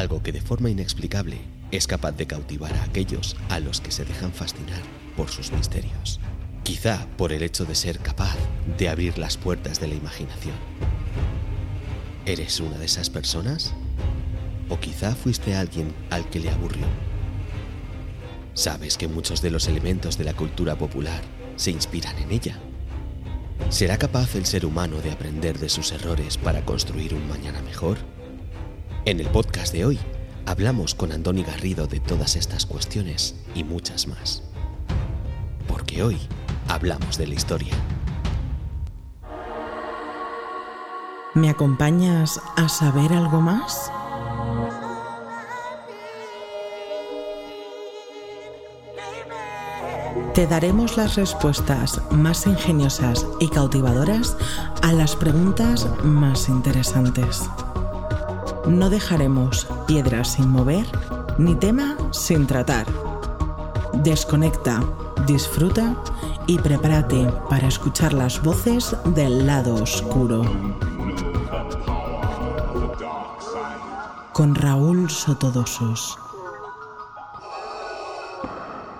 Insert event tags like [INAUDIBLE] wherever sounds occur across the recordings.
algo que de forma inexplicable es capaz de cautivar a aquellos a los que se dejan fascinar por sus misterios. Quizá por el hecho de ser capaz de abrir las puertas de la imaginación. ¿Eres una de esas personas? ¿O quizá fuiste alguien al que le aburrió? Sabes que muchos de los elementos de la cultura popular se inspiran en ella. ¿Será capaz el ser humano de aprender de sus errores para construir un mañana mejor? En el podcast de hoy hablamos con Andoni Garrido de todas estas cuestiones y muchas más. Porque hoy hablamos de la historia. ¿Me acompañas a saber algo más? Te daremos las respuestas más ingeniosas y cautivadoras a las preguntas más interesantes. No dejaremos piedras sin mover ni tema sin tratar. Desconecta, disfruta y prepárate para escuchar las voces del lado oscuro. Con Raúl Sotodosos.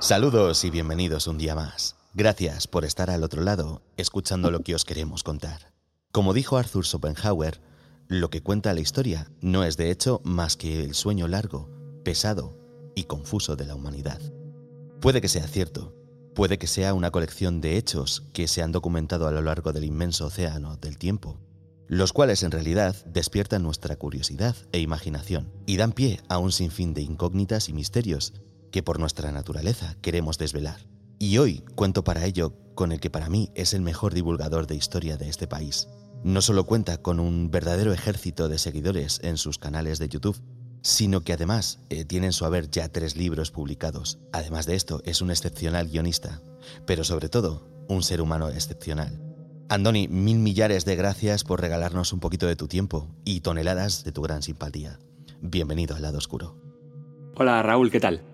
Saludos y bienvenidos un día más. Gracias por estar al otro lado, escuchando lo que os queremos contar. Como dijo Arthur Schopenhauer, lo que cuenta la historia no es de hecho más que el sueño largo, pesado y confuso de la humanidad. Puede que sea cierto, puede que sea una colección de hechos que se han documentado a lo largo del inmenso océano del tiempo, los cuales en realidad despiertan nuestra curiosidad e imaginación y dan pie a un sinfín de incógnitas y misterios que por nuestra naturaleza queremos desvelar. Y hoy cuento para ello con el que para mí es el mejor divulgador de historia de este país, no solo cuenta con un verdadero ejército de seguidores en sus canales de YouTube, sino que además eh, tiene en su haber ya tres libros publicados. Además de esto, es un excepcional guionista, pero sobre todo, un ser humano excepcional. Andoni, mil millares de gracias por regalarnos un poquito de tu tiempo y toneladas de tu gran simpatía. Bienvenido al lado oscuro. Hola Raúl, ¿qué tal?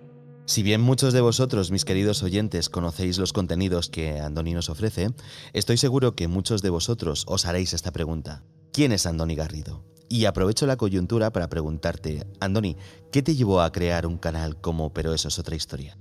Si bien muchos de vosotros, mis queridos oyentes, conocéis los contenidos que Andoni nos ofrece, estoy seguro que muchos de vosotros os haréis esta pregunta. ¿Quién es Andoni Garrido? Y aprovecho la coyuntura para preguntarte, Andoni, ¿qué te llevó a crear un canal como Pero eso es otra historia?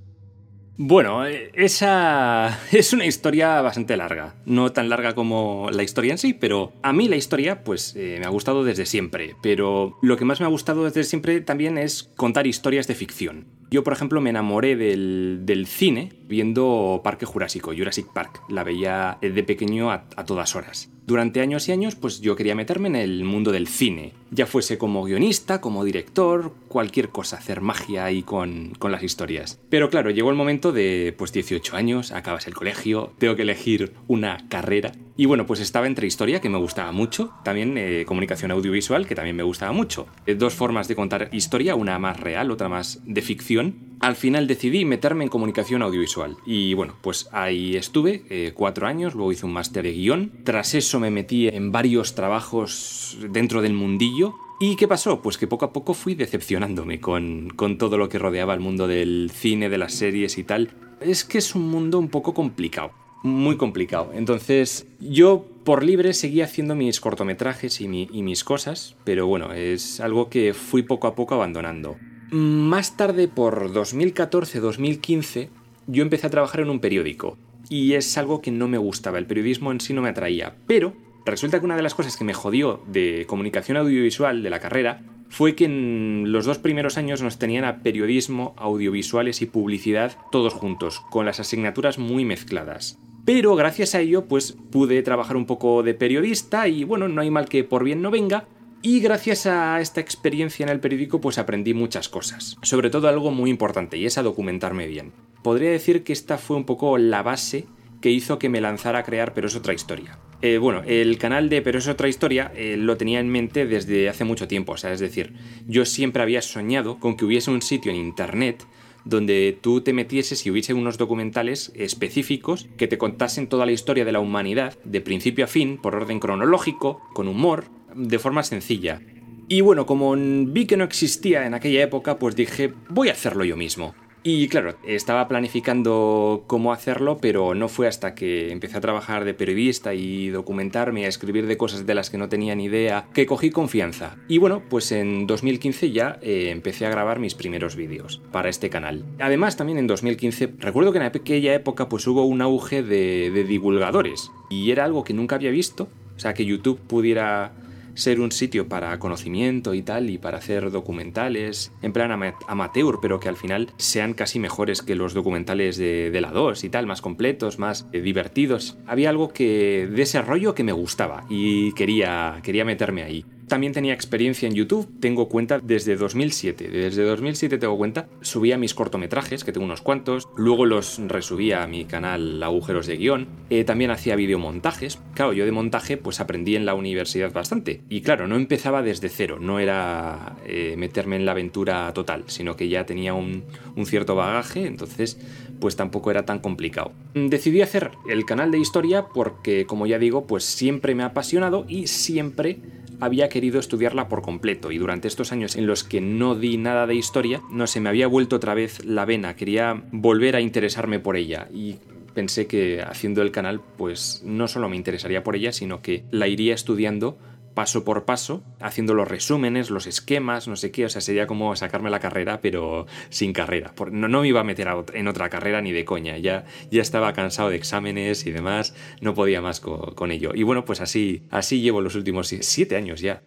Bueno, esa es una historia bastante larga. No tan larga como la historia en sí, pero a mí la historia pues eh, me ha gustado desde siempre. Pero lo que más me ha gustado desde siempre también es contar historias de ficción. Yo, por ejemplo, me enamoré del, cine viendo Parque Jurásico, Jurassic Park. La veía de pequeño a, todas horas. Durante años y años, pues yo quería meterme en el mundo del cine. Ya fuese como guionista, como director, cualquier cosa, hacer magia ahí con, las historias. Pero claro, llegó el momento de, pues 18 años, acabas el colegio, tengo que elegir una carrera. Y bueno, pues estaba entre historia, que me gustaba mucho, también eh, comunicación audiovisual, que también me gustaba mucho. Eh, dos formas de contar historia, una más real, otra más de ficción. Al final decidí meterme en comunicación audiovisual. Y bueno, pues ahí estuve eh, cuatro años, luego hice un máster de guion. Tras eso me metí en varios trabajos dentro del mundillo, ¿Y qué pasó? Pues que poco a poco fui decepcionándome con, con, todo lo que rodeaba el mundo del cine, de las series y tal. Es que es un mundo un poco complicado muy complicado. Entonces, yo por libre seguía haciendo mis cortometrajes y, mis cosas, pero bueno, es algo que fui poco a poco abandonando. Más tarde, por 2014-2015, yo empecé a trabajar en un periódico. Y es algo que no me gustaba, el periodismo en sí no me atraía. Pero resulta que una de las cosas que me jodió de comunicación audiovisual de la carrera fue que en los dos primeros años nos tenían a periodismo, audiovisuales y publicidad todos juntos, con las asignaturas muy mezcladas. Pero gracias a ello, pues pude trabajar un poco de periodista y bueno, no hay mal que por bien no venga. Y gracias a esta experiencia en el periódico, pues aprendí muchas cosas. Sobre todo algo muy importante, y es a documentarme bien. Podría decir que esta fue un poco la base que hizo que me lanzara a crear Pero es otra historia. Eh, bueno, el canal de Pero es otra historia eh, lo tenía en mente desde hace mucho tiempo, o sea, es decir, yo siempre había soñado con que hubiese un sitio en Internet donde tú te metieses y hubiese unos documentales específicos que te contasen toda la historia de la humanidad, de principio a fin, por orden cronológico, con humor, de forma sencilla. Y bueno, como vi que no existía en aquella época, pues dije, voy a hacerlo yo mismo. Y claro, estaba planificando cómo hacerlo, pero no fue hasta que empecé a trabajar de periodista y documentarme, a escribir de cosas de las que no tenía ni idea, que cogí confianza. Y bueno, pues en 2015 ya eh, empecé a grabar mis primeros vídeos para este canal. Además, también en 2015, recuerdo que en aquella época pues hubo un auge de, de divulgadores y era algo que nunca había visto. O sea, que YouTube pudiera ser un sitio para conocimiento y tal, y para hacer documentales en plan amateur, pero que al final sean casi mejores que los documentales de, la 2 y tal, más completos, más eh, divertidos. Había algo que de ese rollo que me gustaba y quería, quería meterme ahí. También tenía experiencia en YouTube, tengo cuenta desde 2007. Desde 2007 tengo cuenta, subía mis cortometrajes, que tengo unos cuantos, luego los resubía a mi canal Agujeros de Guión, eh, también hacía videomontajes. Claro, yo de montaje pues aprendí en la universidad bastante. Y claro, no empezaba desde cero, no era eh, meterme en la aventura total, sino que ya tenía un, un cierto bagaje, entonces pues tampoco era tan complicado. Decidí hacer el canal de historia porque, como ya digo, pues siempre me ha apasionado y siempre había querido estudiarla por completo y durante estos años en los que no di nada de historia, no se me había vuelto otra vez la vena, quería volver a interesarme por ella y pensé que haciendo el canal pues no solo me interesaría por ella, sino que la iría estudiando paso por paso, haciendo los resúmenes, los esquemas, no sé qué, o sea, sería como sacarme la carrera, pero sin carrera. No, no me iba a meter en otra carrera ni de coña, ya, ya estaba cansado de exámenes y demás, no podía más con, ello. Y bueno, pues así, así llevo los últimos siete años ya.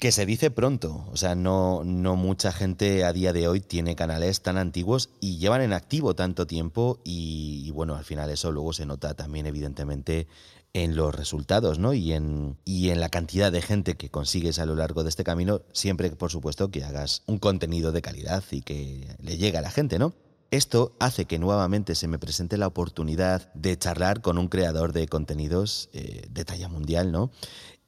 Que se dice pronto, o sea, no, no mucha gente a día de hoy tiene canales tan antiguos y llevan en activo tanto tiempo y, bueno, al final eso luego se nota también evidentemente en los resultados, ¿no? Y en, y en la cantidad de gente que consigues a lo largo de este camino, siempre, por supuesto, que hagas un contenido de calidad y que le llegue a la gente, ¿no? Esto hace que nuevamente se me presente la oportunidad de charlar con un creador de contenidos eh, de talla mundial, ¿no?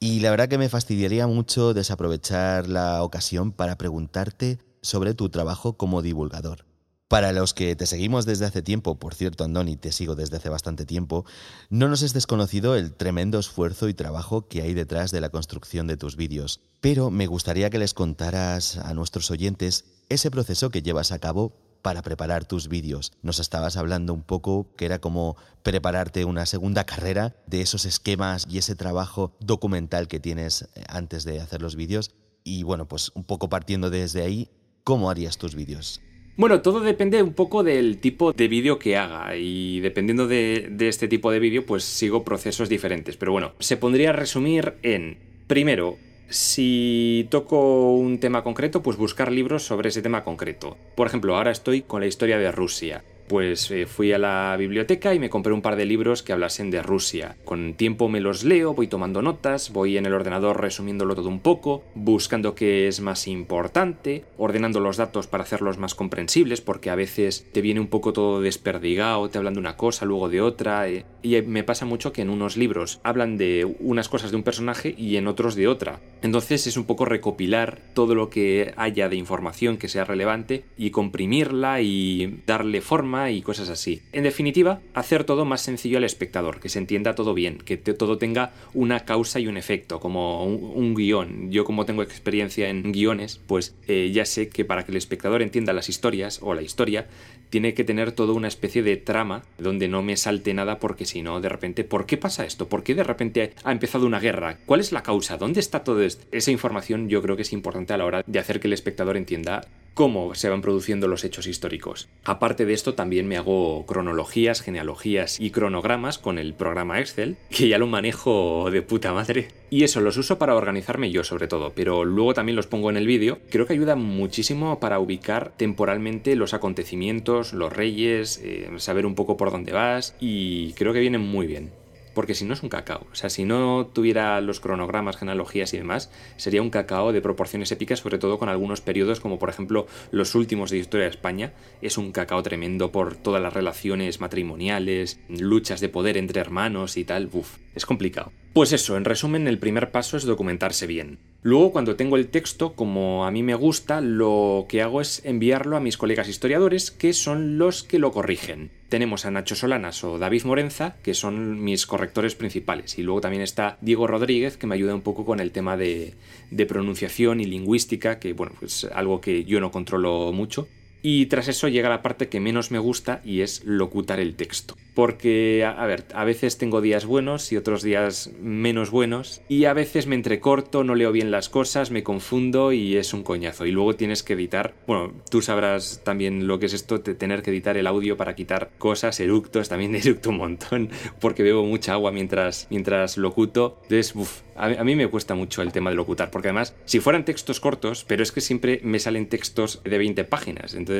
Y la verdad que me fastidiaría mucho desaprovechar la ocasión para preguntarte sobre tu trabajo como divulgador. Para los que te seguimos desde hace tiempo, por cierto, Andoni, te sigo desde hace bastante tiempo, no nos es desconocido el tremendo esfuerzo y trabajo que hay detrás de la construcción de tus vídeos. Pero me gustaría que les contaras a nuestros oyentes ese proceso que llevas a cabo para preparar tus vídeos. Nos estabas hablando un poco que era como prepararte una segunda carrera de esos esquemas y ese trabajo documental que tienes eh, antes de hacer los vídeos. Y bueno, pues un poco partiendo desde ahí, ¿cómo harías tus vídeos? Bueno, todo depende un poco del tipo de vídeo que haga y dependiendo de, este tipo de vídeo pues sigo procesos diferentes. Pero bueno, se pondría resumir en, primero, si toco un tema concreto, pues buscar libros sobre ese tema concreto. Por ejemplo, ahora estoy con la historia de Rusia pues eh, fui a la biblioteca y me compré un par de libros que hablasen de Rusia. Con tiempo me los leo, voy tomando notas, voy en el ordenador resumiéndolo todo un poco, buscando qué es más importante, ordenando los datos para hacerlos más comprensibles, porque a veces te viene un poco todo desperdigado, te hablan de una cosa, luego de otra, eh, y me pasa mucho que en unos libros hablan de unas cosas de un personaje y en otros de otra. Entonces es un poco recopilar todo lo que haya de información que sea relevante y comprimirla y darle forma y cosas así. En definitiva, hacer todo más sencillo al espectador, que se entienda todo bien, que todo tenga una causa y un efecto, como un, guion. Yo como tengo experiencia en guiones, pues eh, ya sé que para que el espectador entienda las historias o la historia, tiene que tener toda una especie de trama donde no me salte nada porque si no, de repente, ¿por qué pasa esto? ¿Por qué de repente ha empezado una guerra? ¿Cuál es la causa? ¿Dónde está todo esto? Esa información yo creo que es importante a la hora de hacer que el espectador entienda cómo se van produciendo los hechos históricos. Aparte de esto, también me hago cronologías, genealogías y cronogramas con el programa Excel, que ya lo manejo de puta madre. Y eso los uso para organizarme yo sobre todo, pero luego también los pongo en el vídeo. Creo que ayuda muchísimo para ubicar temporalmente los acontecimientos, los reyes, eh, saber un poco por dónde vas y creo que vienen muy bien porque si no es un cacao. O sea, si no tuviera los cronogramas, genealogías y demás, sería un cacao de proporciones épicas, sobre todo con algunos periodos, como por ejemplo los últimos de historia de España. Es un cacao tremendo por todas las relaciones matrimoniales, luchas de poder entre hermanos y tal. Uf, es complicado. Pues eso, en resumen, el primer paso es documentarse bien. Luego, cuando tengo el texto, como a mí me gusta, lo que hago es enviarlo a mis colegas historiadores, que son los que lo corrigen. Tenemos a Nacho Solanas o David Morenza, que son mis correctores principales. Y luego también está Diego Rodríguez, que me ayuda un poco con el tema de, de pronunciación y lingüística, que bueno, es algo que yo no controlo mucho Y tras eso llega la parte que menos me gusta y es locutar el texto. Porque, a ver, a veces tengo días buenos y otros días menos buenos. Y a veces me entrecorto, no leo bien las cosas, me confundo y es un coñazo. Y luego tienes que editar, bueno, tú sabrás también lo que es esto, tener que editar el audio para quitar cosas, eructos, también [LAUGHS] eructo un montón porque bebo mucha agua mientras, mientras locuto. Entonces, uff, a, a mí me cuesta mucho el tema de locutar. Porque además, si fueran textos cortos, pero es que siempre me salen textos de 20 páginas. Entonces,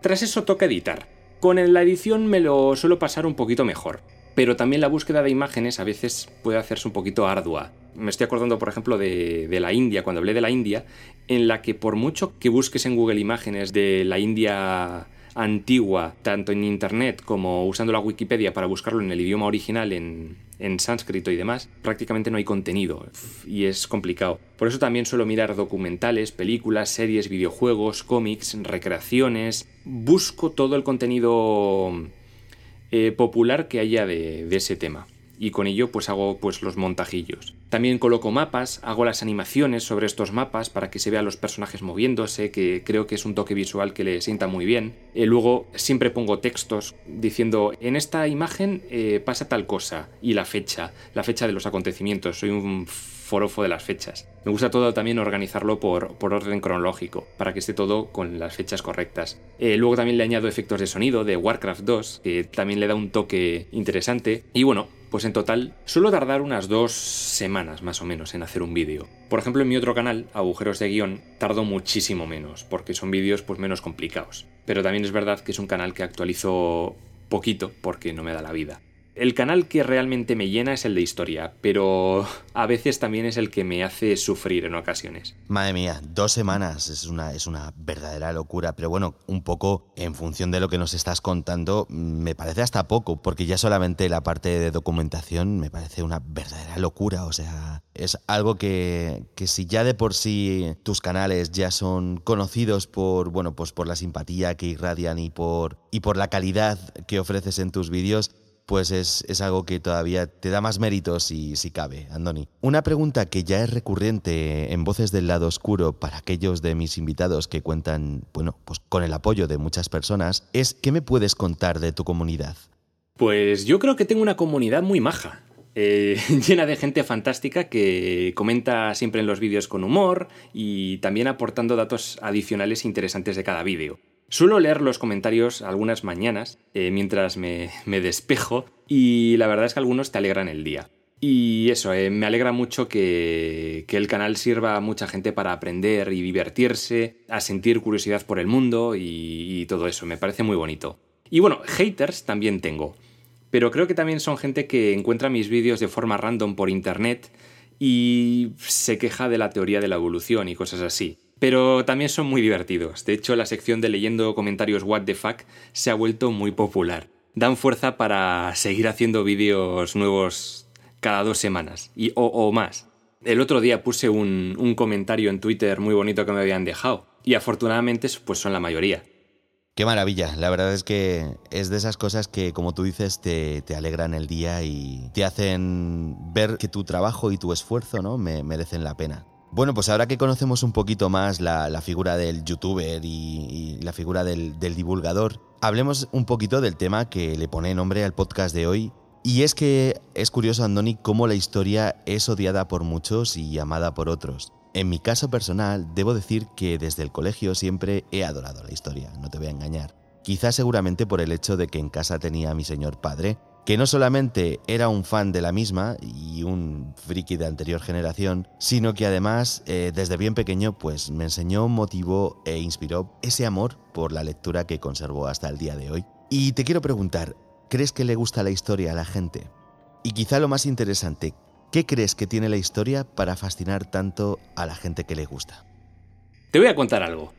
tras eso toca editar. Con la edición me lo suelo pasar un poquito mejor, pero también la búsqueda de imágenes a veces puede hacerse un poquito ardua. Me estoy acordando, por ejemplo, de, de, la India, cuando hablé de la India, en la que por mucho que busques en Google imágenes de la India antigua, tanto en Internet como usando la Wikipedia para buscarlo en el idioma original en, en sánscrito y demás, prácticamente no hay contenido y es complicado. Por eso también suelo mirar documentales, películas, series, videojuegos, cómics, recreaciones. Busco todo el contenido eh, popular que haya de, de ese tema y con ello pues hago pues los montajillos. También coloco mapas, hago las animaciones sobre estos mapas para que se vean los personajes moviéndose, que creo que es un toque visual que le sienta muy bien. Eh, luego siempre pongo textos diciendo en esta imagen eh, pasa tal cosa y la fecha, la fecha de los acontecimientos. Soy un forofo de las fechas. Me gusta todo también organizarlo por, por orden cronológico, para que esté todo con las fechas correctas. Eh, luego también le añado efectos de sonido de Warcraft 2, que también le da un toque interesante. Y bueno, pues en total suelo tardar unas dos semanas más o menos en hacer un vídeo. Por ejemplo, en mi otro canal, Agujeros de Guión, tardo muchísimo menos, porque son vídeos pues menos complicados. Pero también es verdad que es un canal que actualizo poquito porque no me da la vida. El canal que realmente me llena es el de historia, pero a veces también es el que me hace sufrir en ocasiones. Madre mía, dos semanas es una, es una verdadera locura, pero bueno, un poco en función de lo que nos estás contando, me parece hasta poco, porque ya solamente la parte de documentación me parece una verdadera locura, o sea, es algo que, que si ya de por sí tus canales ya son conocidos por, bueno, pues por la simpatía que irradian y por, y por la calidad que ofreces en tus vídeos, pues es, es, algo que todavía te da más méritos si, si cabe, Andoni. Una pregunta que ya es recurrente en Voces del Lado Oscuro para aquellos de mis invitados que cuentan, bueno, pues con el apoyo de muchas personas, es ¿qué me puedes contar de tu comunidad? Pues yo creo que tengo una comunidad muy maja. Eh, [LAUGHS] llena de gente fantástica que comenta siempre en los vídeos con humor y también aportando datos adicionales interesantes de cada vídeo. Suelo leer los comentarios algunas mañanas eh, mientras me, despejo y la verdad es que algunos te alegran el día. Y eso, eh, me alegra mucho que, que, el canal sirva a mucha gente para aprender y divertirse, a sentir curiosidad por el mundo y, y todo eso, me parece muy bonito. Y bueno, haters también tengo, pero creo que también son gente que encuentra mis vídeos de forma random por internet y se queja de la teoría de la evolución y cosas así pero también son muy divertidos. De hecho, la sección de leyendo comentarios What the fuck se ha vuelto muy popular. Dan fuerza para seguir haciendo vídeos nuevos cada dos semanas y, o, más. El otro día puse un, un, comentario en Twitter muy bonito que me habían dejado y afortunadamente pues son la mayoría. Qué maravilla, la verdad es que es de esas cosas que como tú dices te, te alegran el día y te hacen ver que tu trabajo y tu esfuerzo ¿no? Me, merecen la pena. Bueno, pues ahora que conocemos un poquito más la, figura del youtuber y, y la figura del, del, divulgador, hablemos un poquito del tema que le pone nombre al podcast de hoy. Y es que es curioso, Andoni, cómo la historia es odiada por muchos y amada por otros. En mi caso personal, debo decir que desde el colegio siempre he adorado la historia, no te voy a engañar. Quizás seguramente por el hecho de que en casa tenía a mi señor padre, que no solamente era un fan de la misma y un friki de anterior generación, sino que además eh, desde bien pequeño pues me enseñó, motivó e inspiró ese amor por la lectura que conservo hasta el día de hoy. Y te quiero preguntar, ¿crees que le gusta la historia a la gente? Y quizá lo más interesante, ¿qué crees que tiene la historia para fascinar tanto a la gente que le gusta? Te voy a contar algo.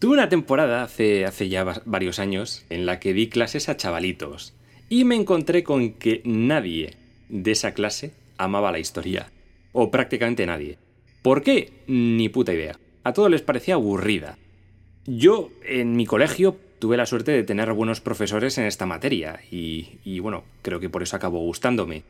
Tuve una temporada hace, hace ya varios años en la que di clases a chavalitos y me encontré con que nadie de esa clase amaba la historia. O prácticamente nadie. ¿Por qué? Ni puta idea. A todos les parecía aburrida. Yo, en mi colegio, tuve la suerte de tener buenos profesores en esta materia y, bueno, creo que por eso acabó gustándome.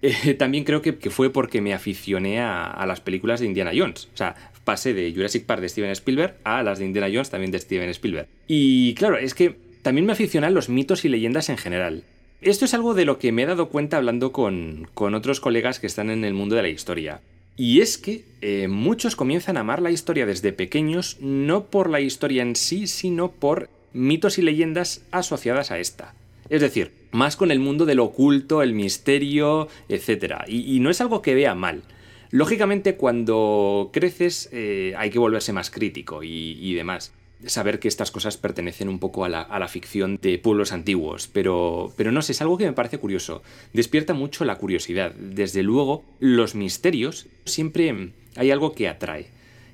eh, también creo que, fue porque me aficioné a, las películas de Indiana Jones. O sea, pasé de Jurassic Park de Steven Spielberg a las de Indiana Jones también de Steven Spielberg. Y claro, es que también me aficioné a los mitos y leyendas en general. Esto es algo de lo que me he dado cuenta hablando con, otros colegas que están en el mundo de la historia. Y es que eh, muchos comienzan a amar la historia desde pequeños no por la historia en sí, sino por mitos y leyendas asociadas a esta. Es decir, más con el mundo del oculto, el misterio, etc. Y, no es algo que vea mal. Lógicamente, cuando creces eh, hay que volverse más crítico y, demás. Saber que estas cosas pertenecen un poco a la, ficción de pueblos antiguos, pero, pero no sé, es algo que me parece curioso. Despierta mucho la curiosidad. Desde luego, los misterios siempre hay algo que atrae,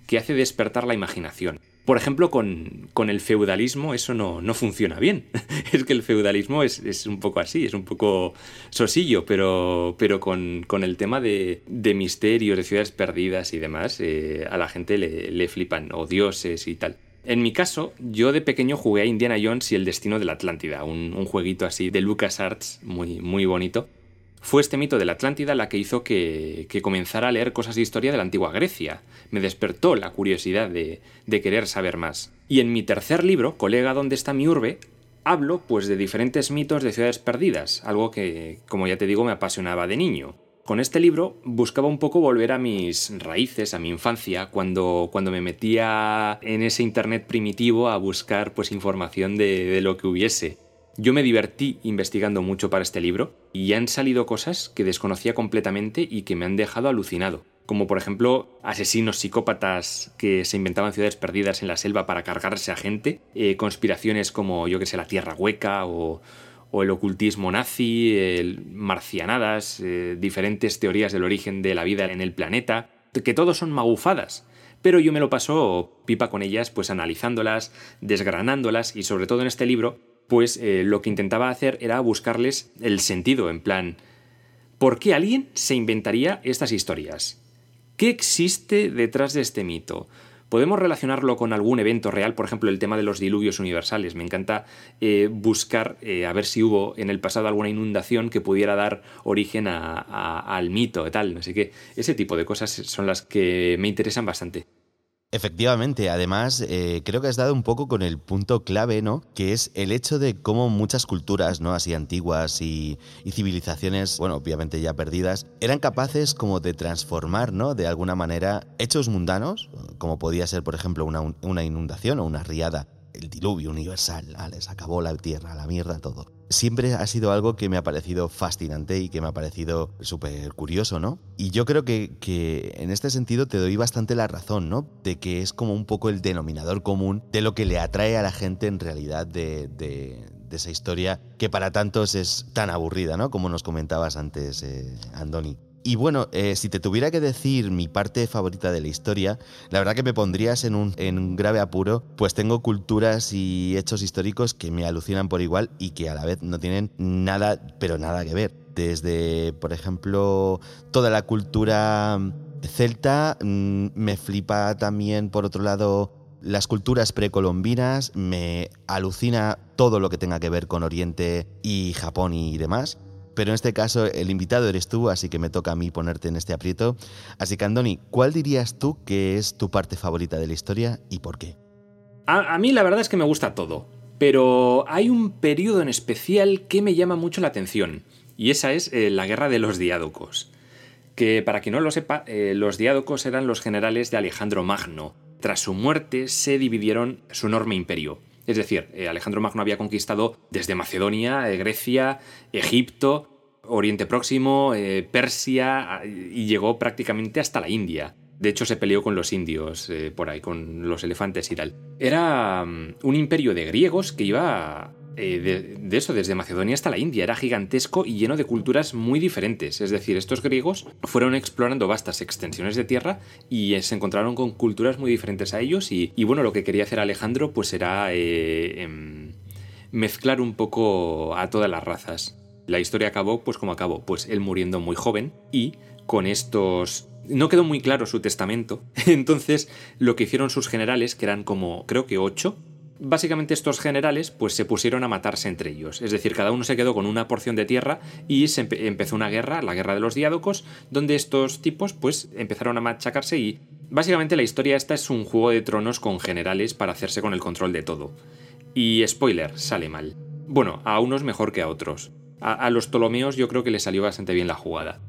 que hace despertar la imaginación. Por ejemplo, con, el feudalismo eso no, no funciona bien. [LAUGHS] es que el feudalismo es, un poco así, es un poco sosillo, pero, pero con, el tema de, de, misterios, de ciudades perdidas y demás, eh, a la gente le, flipan, o dioses y tal. En mi caso, yo de pequeño jugué a Indiana Jones y el destino de la Atlántida, un, un jueguito así de LucasArts muy, muy bonito. Fue este mito de la Atlántida la que hizo que, comenzara a leer cosas de historia de la antigua Grecia. Me despertó la curiosidad de, querer saber más. Y en mi tercer libro, Colega, ¿dónde está mi urbe? hablo pues de diferentes mitos de ciudades perdidas, algo que, como ya te digo, me apasionaba de niño. Con este libro buscaba un poco volver a mis raíces, a mi infancia, cuando, cuando me metía en ese internet primitivo a buscar pues información de lo que hubiese. Yo me divertí investigando mucho para este libro y han salido cosas que desconocía completamente y que me han dejado alucinado. Como por ejemplo asesinos psicópatas que se inventaban ciudades perdidas en la selva para cargarse a gente, eh, conspiraciones como yo que sé, la Tierra Hueca o, el ocultismo nazi, el marcianadas, eh, diferentes teorías del origen de la vida en el planeta, que todos son magufadas pero yo me lo paso pipa con ellas, pues analizándolas, desgranándolas y sobre todo en este libro pues eh, lo que intentaba hacer era buscarles el sentido, en plan, ¿por qué alguien se inventaría estas historias? ¿Qué existe detrás de este mito? ¿Podemos relacionarlo con algún evento real? Por ejemplo, el tema de los diluvios universales. Me encanta eh, buscar eh, a ver si hubo en el pasado alguna inundación que pudiera dar origen al mito y tal. Sé qué. Ese tipo de cosas son las que me interesan bastante. Efectivamente, además eh, creo que has dado un poco con el punto clave, ¿no? Que es el hecho de cómo muchas culturas, ¿no? Así antiguas y, civilizaciones, bueno, obviamente ya perdidas, eran capaces como de transformar, ¿no? De alguna manera hechos mundanos, como podía ser, por ejemplo, una inundación o una riada, el diluvio universal, les acabó la tierra, la mierda, todo siempre ha sido algo que me ha parecido fascinante y que me ha parecido súper curioso, ¿no? Y yo creo que, que, en este sentido te doy bastante la razón, ¿no? De que es como un poco el denominador común de lo que le atrae a la gente en realidad de, de, esa historia que para tantos es tan aburrida, ¿no? Como nos comentabas antes, eh, Andoni. Y bueno, eh, si te tuviera que decir mi parte favorita de la historia, la verdad que me pondrías en un, en grave apuro, pues tengo culturas y hechos históricos que me alucinan por igual y que a la vez no tienen nada, pero nada que ver. Desde, por ejemplo, toda la cultura celta, mm, me flipa también, por otro lado, las culturas precolombinas, me alucina todo lo que tenga que ver con Oriente y Japón y demás. Pero en este caso el invitado eres tú, así que me toca a mí ponerte en este aprieto. Así que Andoni, ¿cuál dirías tú que es tu parte favorita de la historia y por qué? A, mí la verdad es que me gusta todo, pero hay un periodo en especial que me llama mucho la atención, y esa es eh, la guerra de los diádocos. Que para quien no lo sepa, eh, los diádocos eran los generales de Alejandro Magno. Tras su muerte se dividieron su enorme imperio. Es decir, eh, Alejandro Magno había conquistado desde Macedonia, eh, Grecia, Egipto, Oriente Próximo, eh, Persia y llegó prácticamente hasta la India. De hecho, se peleó con los indios por ahí, con los elefantes y tal. Era mm, un imperio de griegos que iba eh, de, eso, desde Macedonia hasta la India. Era gigantesco y lleno de culturas muy diferentes. Es decir, estos griegos fueron explorando vastas extensiones de tierra y se encontraron con culturas muy diferentes a ellos. Y, bueno, lo que quería hacer Alejandro pues era eh, em, mezclar un poco a todas las razas. La historia acabó pues como acabó, pues él muriendo muy joven y con estos no quedó muy claro su testamento. [LAUGHS] Entonces, lo que hicieron sus generales, que eran como, creo que ocho, Básicamente estos generales pues se pusieron a matarse entre ellos, es decir, cada uno se quedó con una porción de tierra y se empezó una guerra, la guerra de los diádocos, donde estos tipos pues empezaron a machacarse y básicamente la historia esta es un juego de tronos con generales para hacerse con el control de todo. Y spoiler, sale mal. Bueno, a unos mejor que a otros. A, los Ptolomeos yo creo que les salió bastante bien la jugada.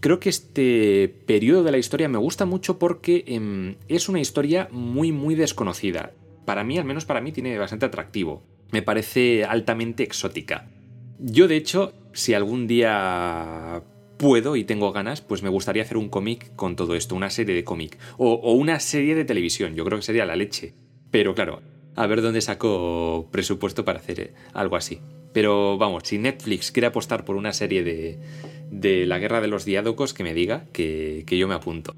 Creo que este periodo de la historia me gusta mucho porque em, es una historia muy muy desconocida para mí, al menos para mí, tiene bastante atractivo. Me parece altamente exótica. Yo, de hecho, si algún día puedo y tengo ganas, pues me gustaría hacer un cómic con todo esto, una serie de cómic. O, una serie de televisión, yo creo que sería la leche. Pero claro, a ver dónde saco presupuesto para hacer algo así. Pero vamos, si Netflix quiere apostar por una serie de, de la guerra de los diádocos, que me diga que yo me apunto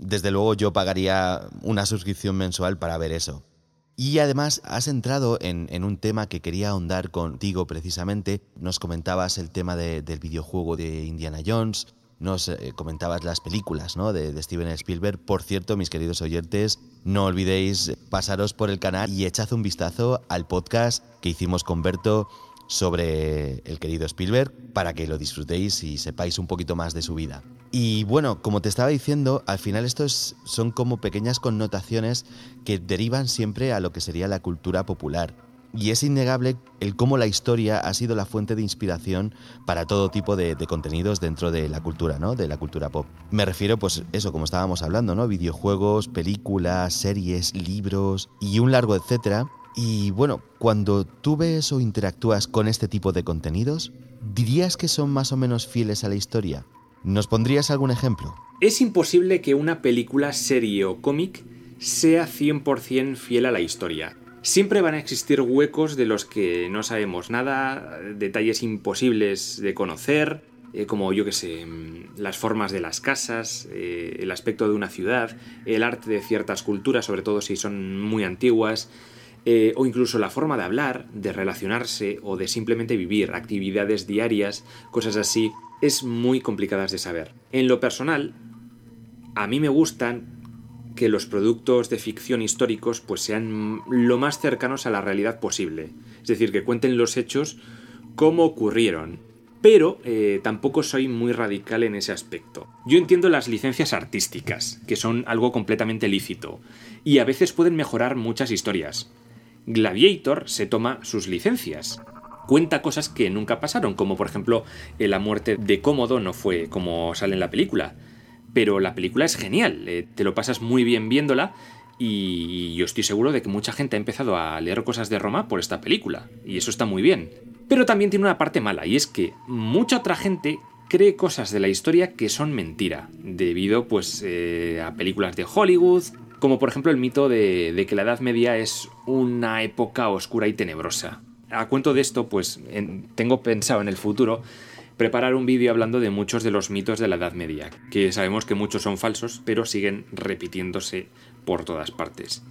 desde luego yo pagaría una suscripción mensual para ver eso. Y además has entrado en, un tema que quería ahondar contigo precisamente. Nos comentabas el tema del videojuego de Indiana Jones, nos eh, comentabas las películas ¿no? de, de, Steven Spielberg. Por cierto, mis queridos oyentes, no olvidéis pasaros por el canal y echad un vistazo al podcast que hicimos con Berto sobre el querido Spielberg para que lo disfrutéis y sepáis un poquito más de su vida. Y bueno, como te estaba diciendo, al final estos son como pequeñas connotaciones que derivan siempre a lo que sería la cultura popular. Y es innegable el cómo la historia ha sido la fuente de inspiración para todo tipo de, contenidos dentro de la cultura, ¿no? De la cultura pop. Me refiero, pues, eso, como estábamos hablando, ¿no? Videojuegos, películas, series, libros y un largo etcétera. Y bueno, cuando tú ves o interactúas con este tipo de contenidos, ¿dirías que son más o menos fieles a la historia? ¿Nos pondrías algún ejemplo? Es imposible que una película, serie o cómic sea 100% fiel a la historia. Siempre van a existir huecos de los que no sabemos nada, detalles imposibles de conocer, eh, como yo que sé, mm, las formas de las casas, eh, el aspecto de una ciudad, el arte de ciertas culturas, sobre todo si son muy antiguas, eh, o incluso la forma de hablar, de relacionarse o de simplemente vivir, actividades diarias, cosas así es muy complicadas de saber. En lo personal, a mí me gustan que los productos de ficción históricos pues sean lo más cercanos a la realidad posible. Es decir, que cuenten los hechos como ocurrieron. Pero eh, tampoco soy muy radical en ese aspecto. Yo entiendo las licencias artísticas, que son algo completamente lícito, y a veces pueden mejorar muchas historias. Gladiator se toma sus licencias, cuenta cosas que nunca pasaron, como por ejemplo eh, la muerte de Cómodo no fue como sale en la película. Pero la película es genial, eh, te lo pasas muy bien viéndola y yo estoy seguro de que mucha gente ha empezado a leer cosas de Roma por esta película, y eso está muy bien. Pero también tiene una parte mala, y es que mucha otra gente cree cosas de la historia que son mentira, debido pues eh, a películas de Hollywood, como por ejemplo el mito de que la Edad Media es una época oscura y tenebrosa a cuento de esto, pues tengo pensado en el futuro preparar un vídeo hablando de muchos de los mitos de la Edad Media, que sabemos que muchos son falsos, pero siguen repitiéndose por todas partes.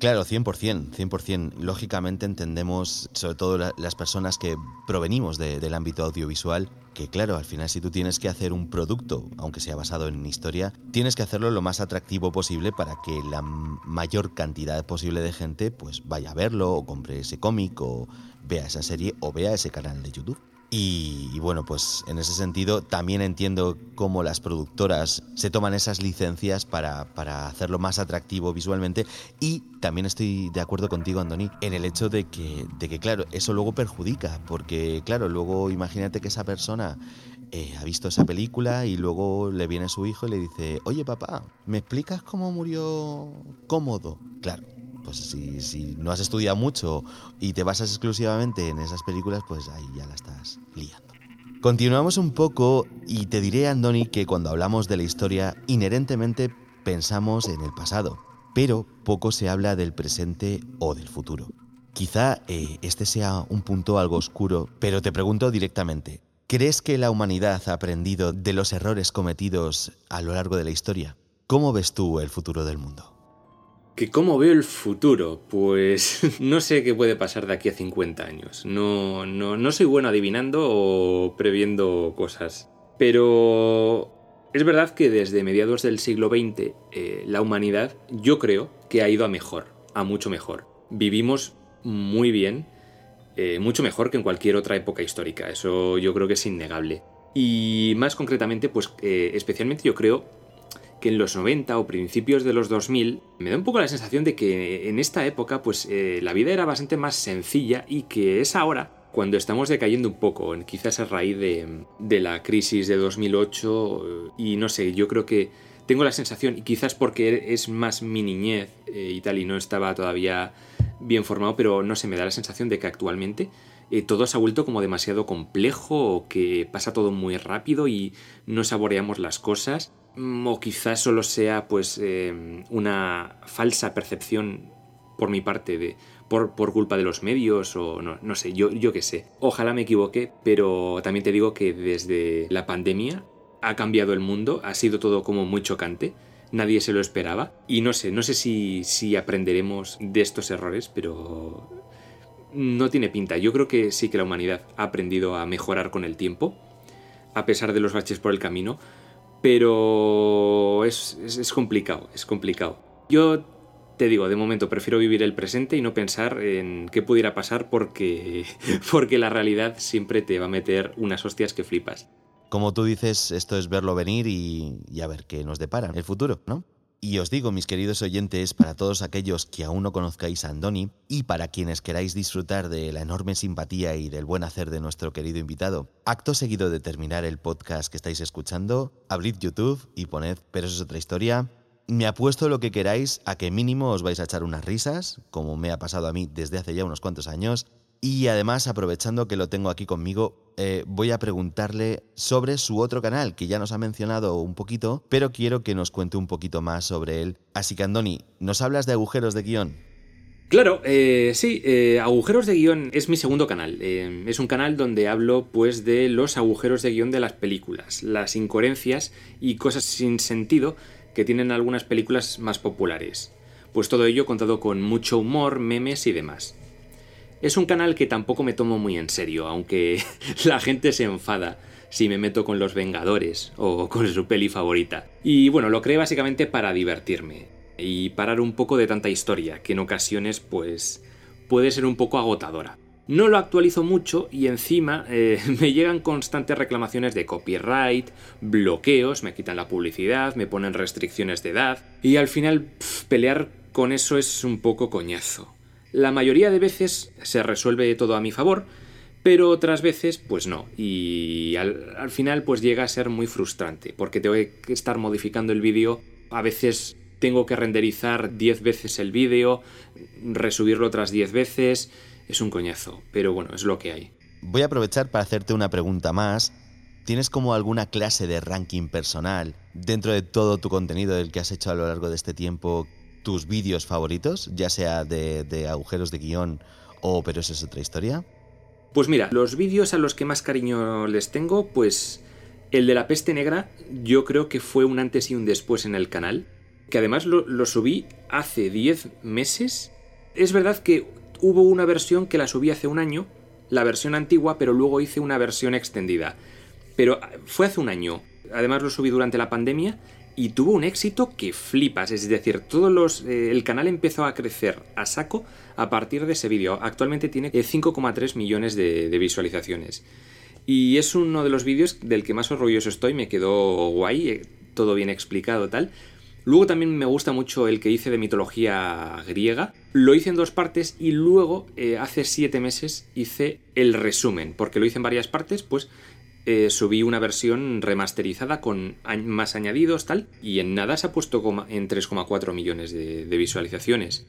Claro, 100%, 100%. Lógicamente entendemos, sobre todo las personas que provenimos del ámbito audiovisual, que claro, al final si tú tienes que hacer un producto, aunque sea basado en historia, tienes que hacerlo lo más atractivo posible para que la mayor cantidad posible de gente pues vaya a verlo o compre ese cómic o vea esa serie o vea ese canal de YouTube. Y, bueno, pues en ese sentido también entiendo cómo las productoras se toman esas licencias para, para, hacerlo más atractivo visualmente y también estoy de acuerdo contigo, Andoni, en el hecho de que, de que claro, eso luego perjudica, porque claro, luego imagínate que esa persona eh, ha visto esa película y luego le viene su hijo y le dice, oye papá, ¿me explicas cómo murió Cómodo? Claro, pues si, no has estudiado mucho y te basas exclusivamente en esas películas, pues ahí ya la estás liando. Continuamos un poco y te diré, Andoni, que cuando hablamos de la historia, inherentemente pensamos en el pasado, pero poco se habla del presente o del futuro. Quizá eh, este sea un punto algo oscuro, pero te pregunto directamente, ¿crees que la humanidad ha aprendido de los errores cometidos a lo largo de la historia? ¿Cómo ves tú el futuro del mundo? ¿Que cómo veo el futuro? Pues [LAUGHS] no sé qué puede pasar de aquí a 50 años. No, no, no soy bueno adivinando o previendo cosas. Pero es verdad que desde mediados del siglo XX eh, la humanidad yo creo que ha ido a mejor, a mucho mejor. vivimos muy bien, eh, mucho mejor que en cualquier otra época histórica. Eso yo creo que es innegable. Y más concretamente, pues eh, especialmente yo creo que en los 90 o principios de los 2000 me da un poco la sensación de que en esta época pues eh, la vida era bastante más sencilla y que es ahora cuando estamos decayendo un poco, quizás a raíz de, de la crisis de 2008 y no sé, yo creo que tengo la sensación, y quizás porque es más mi niñez eh, y tal, y no estaba todavía bien formado, pero no sé, me da la sensación de que actualmente eh, todo se ha vuelto como demasiado complejo, o que pasa todo muy rápido y no saboreamos las cosas, mm, o quizás solo sea pues eh, una falsa percepción por mi parte de por, por, culpa de los medios o no, no sé, yo, yo qué sé. Ojalá me equivoque, pero también te digo que desde la pandemia ha cambiado el mundo, ha sido todo como muy chocante, nadie se lo esperaba y no sé, no sé si, si aprenderemos de estos errores, pero no tiene pinta. Yo creo que sí que la humanidad ha aprendido a mejorar con el tiempo, a pesar de los baches por el camino, pero es, es, complicado, es complicado. Yo te digo, de momento prefiero vivir el presente y no pensar en qué pudiera pasar porque, [LAUGHS] porque la realidad siempre te va a meter unas hostias que flipas. Como tú dices, esto es verlo venir y, a ver qué nos depara el futuro, ¿no? Y os digo, mis queridos oyentes, para todos aquellos que aún no conozcáis a Andoni y para quienes queráis disfrutar de la enorme simpatía y del buen hacer de nuestro querido invitado, acto seguido de terminar el podcast que estáis escuchando, abrid YouTube y poned Pero eso es otra historia. Me apuesto lo que queráis a que mínimo os vais a echar unas risas, como me ha pasado a mí desde hace ya unos cuantos años, y además, aprovechando que lo tengo aquí conmigo, eh, voy a preguntarle sobre su otro canal, que ya nos ha mencionado un poquito, pero quiero que nos cuente un poquito más sobre él. Así que, Andoni, ¿nos hablas de agujeros de guion? Claro, eh, sí, eh, Agujeros de Guión es mi segundo canal. es un canal donde hablo pues de los agujeros de guion de las películas, las incoherencias y cosas sin sentido que tienen algunas películas más populares. Pues todo ello contado con mucho humor, memes y demás. Es un canal que tampoco me tomo muy en serio, aunque [LAUGHS] la gente se enfada si me meto con los Vengadores o con su peli favorita. Y bueno, lo creé básicamente para divertirme y parar un poco de tanta historia, que en ocasiones pues puede ser un poco agotadora. No lo actualizo mucho y encima eh, [LAUGHS] me llegan constantes reclamaciones de copyright, bloqueos, me quitan la publicidad, me ponen restricciones de edad y al final pelear con eso es un poco coñazo. La mayoría de veces se resuelve todo a mi favor, pero otras veces pues no. Y al, final pues llega a ser muy frustrante, porque tengo que estar modificando el vídeo. A veces tengo que renderizar 10 veces el vídeo, resubirlo otras 10 veces. Es un coñazo, pero bueno, es lo que hay. Voy a aprovechar para hacerte una pregunta más. ¿Tienes como alguna clase de ranking personal dentro de todo tu contenido del que has hecho a lo largo de este tiempo tus vídeos favoritos, ya sea de, agujeros de guion o pero eso es otra historia? Pues mira, los vídeos a los que más cariño les tengo, pues el de la peste negra yo creo que fue un antes y un después en el canal, que además lo, lo subí hace 10 meses. Es verdad que hubo una versión que la subí hace un año, la versión antigua, pero luego hice una versión extendida. Pero fue hace un año. Además lo subí durante la pandemia y tuvo un éxito que flipas, es decir, todos los, eh, el canal empezó a crecer a saco a partir de ese vídeo. Actualmente tiene 5,3 millones de, visualizaciones. Y es uno de los vídeos del que más orgulloso estoy, me quedó guay, eh, todo bien explicado tal. Luego también me gusta mucho el que hice de mitología griega. Lo hice en dos partes y luego, eh, hace siete meses, hice el resumen, porque lo hice en varias partes, pues eh, subí una versión remasterizada con más añadidos, tal, y en nada se ha puesto en 3,4 millones de, visualizaciones.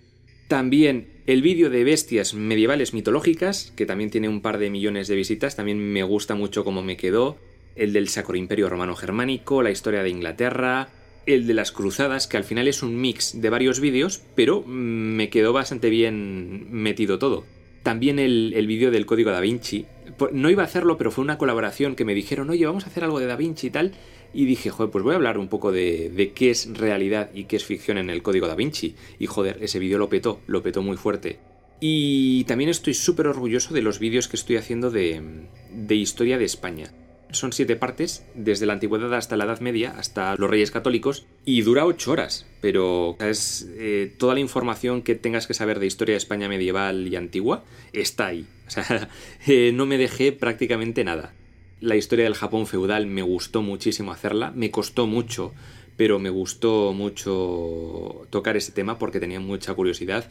También el vídeo de bestias medievales mitológicas, que también tiene un par de millones de visitas, también me gusta mucho cómo me quedó. El del Sacro Imperio Romano Germánico, la historia de Inglaterra, el de las cruzadas, que al final es un mix de varios vídeos, pero mm, me quedó bastante bien metido todo. También el, el vídeo del código da Vinci, no iba a hacerlo, pero fue una colaboración que me dijeron, oye, vamos a hacer algo de Da Vinci y tal. Y dije, joder, pues voy a hablar un poco de, qué es realidad y qué es ficción en el código Da Vinci. Y joder, ese vídeo lo petó, lo petó muy fuerte. Y también estoy súper orgulloso de los vídeos que estoy haciendo de, de historia de España. Son siete partes, desde la antigüedad hasta la Edad Media, hasta los Reyes Católicos, y dura ocho horas, pero es eh, toda la información que tengas que saber de historia de España medieval y antigua está ahí. O sea, [LAUGHS] eh, no me dejé prácticamente nada. La historia del Japón feudal me gustó muchísimo hacerla, me costó mucho pero me gustó mucho tocar ese tema porque tenía mucha curiosidad.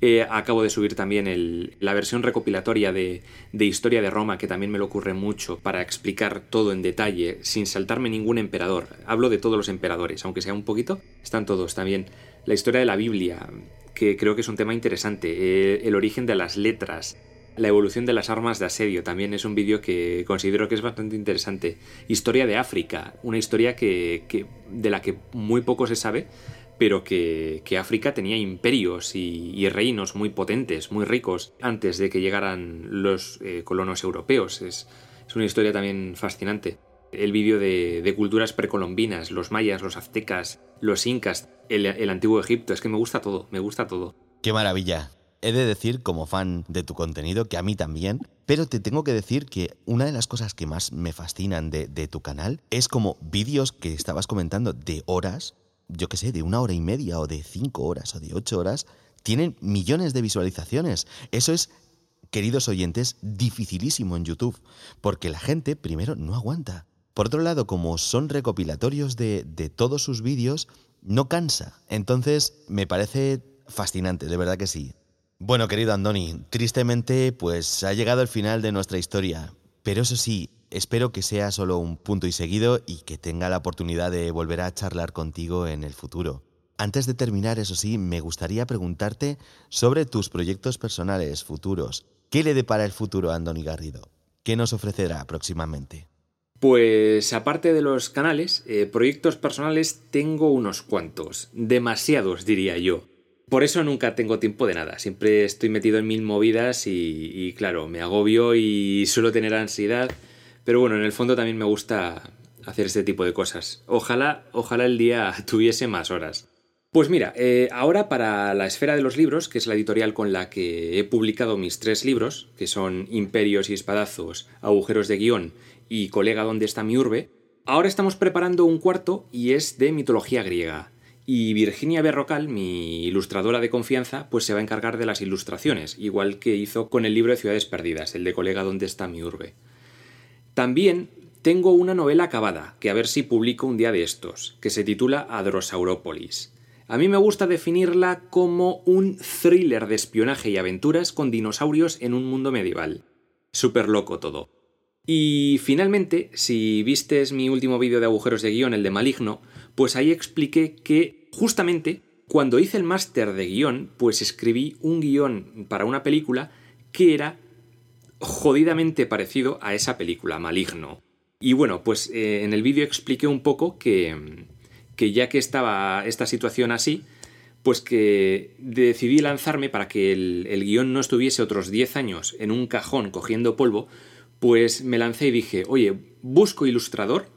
Eh, acabo de subir también la versión recopilatoria de, Historia de Roma, que también me lo ocurre mucho para explicar todo en detalle, sin saltarme ningún emperador. Hablo de todos los emperadores, aunque sea un poquito, están todos también. La historia de la Biblia, que creo que es un tema interesante, eh, el origen de las letras, la evolución de las armas de asedio también es un vídeo que considero que es bastante interesante. Historia de África, una historia que, de la que muy poco se sabe, pero que, África tenía imperios y, reinos muy potentes, muy ricos, antes de que llegaran los eh, colonos europeos. Es, una historia también fascinante. El vídeo de, culturas precolombinas, los mayas, los aztecas, los incas, el antiguo Egipto, es que me gusta todo, me gusta todo. Qué maravilla. He de decir, como fan de tu contenido, que a mí también, pero te tengo que decir que una de las cosas que más me fascinan de, tu canal es como vídeos que estabas comentando de horas, yo qué sé, de una hora y media o de cinco horas o de ocho horas, tienen millones de visualizaciones. Eso es, queridos oyentes, dificilísimo en YouTube, porque la gente, primero, no aguanta. Por otro lado, como son recopilatorios de, de todos sus vídeos, no cansa. Entonces, me parece fascinante, de verdad que sí. Bueno, querido Andoni, tristemente pues ha llegado el final de nuestra historia, pero eso sí, espero que sea solo un punto y seguido y que tenga la oportunidad de volver a charlar contigo en el futuro. Antes de terminar, eso sí, me gustaría preguntarte sobre tus proyectos personales futuros. ¿Qué le depara el futuro a Andoni Garrido? ¿Qué nos ofrecerá próximamente? Pues aparte de los canales, eh, proyectos personales tengo unos cuantos, demasiados diría yo. Por eso nunca tengo tiempo de nada. Siempre estoy metido en mil movidas y, claro, me agobio y suelo tener ansiedad. Pero bueno, en el fondo también me gusta hacer este tipo de cosas. Ojalá, ojalá el día [LAUGHS] tuviese más horas. Pues mira, eh, ahora para la esfera de los libros, que es la editorial con la que he publicado mis tres libros, que son Imperios y Espadazos, Agujeros de Guión y Colega, ¿dónde está mi urbe? Ahora estamos preparando un cuarto y es de mitología griega. Y Virginia Berrocal, mi ilustradora de confianza, pues se va a encargar de las ilustraciones, igual que hizo con el libro de Ciudades Perdidas, el de Colega ¿Dónde está mi urbe? También tengo una novela acabada, que a ver si publico un día de estos, que se titula Adrosaurópolis. A mí me gusta definirla como un thriller de espionaje y aventuras con dinosaurios en un mundo medieval. Súper loco todo. Y finalmente, si vistes mi último vídeo de agujeros de guion, el de Maligno, pues ahí expliqué que justamente cuando hice el máster de guion, pues escribí un guion para una película que era jodidamente parecido a esa película, Maligno. Y bueno, pues eh, en el vídeo expliqué un poco que, que ya que estaba esta situación así, pues que decidí lanzarme para que el, el guion no estuviese otros 10 años en un cajón cogiendo polvo, pues me lancé y dije, oye, busco ilustrador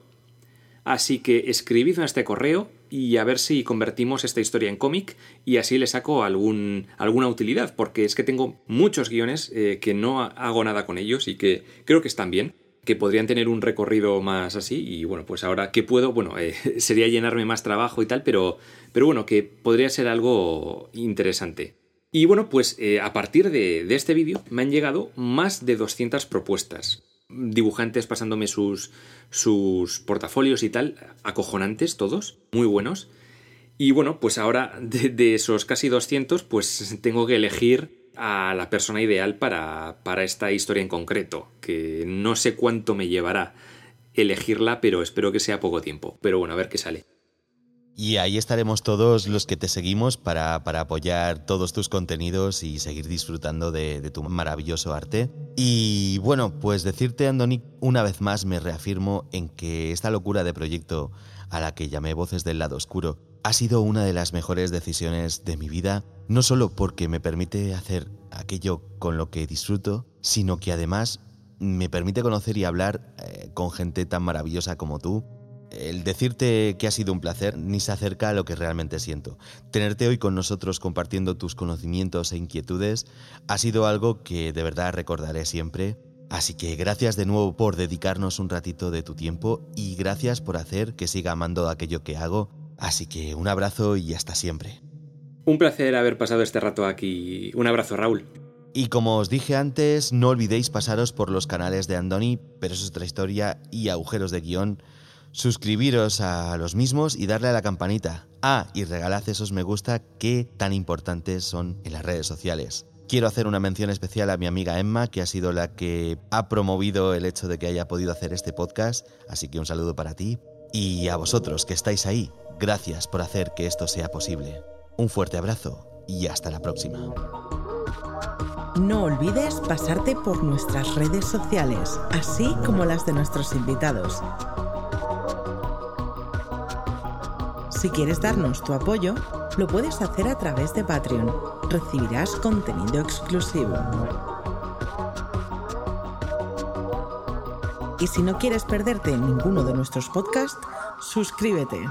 Así que escribidme a este correo y a ver si convertimos esta historia en cómic y así le saco alguna utilidad, porque es que tengo muchos guiones eh, que no hago nada con ellos y que creo que están bien, que podrían tener un recorrido más así y bueno, pues ahora que puedo, bueno, eh, [LAUGHS] sería llenarme más trabajo y tal, pero, pero bueno, que podría ser algo interesante. Y bueno, pues eh, a partir de, de este vídeo me han llegado más de 200 propuestas dibujantes pasándome sus, sus portafolios y tal, acojonantes todos, muy buenos. Y bueno, pues ahora de, esos casi 200, pues tengo que elegir a la persona ideal para, para esta historia en concreto, que no sé cuánto me llevará elegirla, pero espero que sea poco tiempo. Pero bueno, a ver qué sale. Y ahí estaremos todos los que te seguimos para, apoyar todos tus contenidos y seguir disfrutando de, tu maravilloso arte. Y bueno, pues decirte, Andoni, una vez más me reafirmo en que esta locura de proyecto a la que llamé Voces del Lado Oscuro ha sido una de las mejores decisiones de mi vida, no solo porque me permite hacer aquello con lo que disfruto, sino que además me permite conocer y hablar eh, con gente tan maravillosa como tú el decirte que ha sido un placer ni se acerca a lo que realmente siento. Tenerte hoy con nosotros compartiendo tus conocimientos e inquietudes ha sido algo que de verdad recordaré siempre Así que gracias de nuevo por dedicarnos un ratito de tu tiempo y gracias por hacer que siga amando aquello que hago. Así que un abrazo y hasta siempre. Un placer haber pasado este rato aquí. Un abrazo, Raúl. Y como os dije antes, no olvidéis pasaros por los canales de Andoni, pero eso es otra historia, y agujeros de guion. Suscribiros a los mismos y darle a la campanita. Ah, y regalad esos me gusta que tan importantes son en las redes sociales. Quiero hacer una mención especial a mi amiga Emma, que ha sido la que ha promovido el hecho de que haya podido hacer este podcast, así que un saludo para ti. Y a vosotros que estáis ahí, gracias por hacer que esto sea posible. Un fuerte abrazo y hasta la próxima. No olvides pasarte por nuestras redes sociales, así como las de nuestros invitados. Si quieres darnos tu apoyo, lo puedes hacer a través de Patreon. Recibirás contenido exclusivo. Y si no quieres perderte ninguno de nuestros podcasts, suscríbete.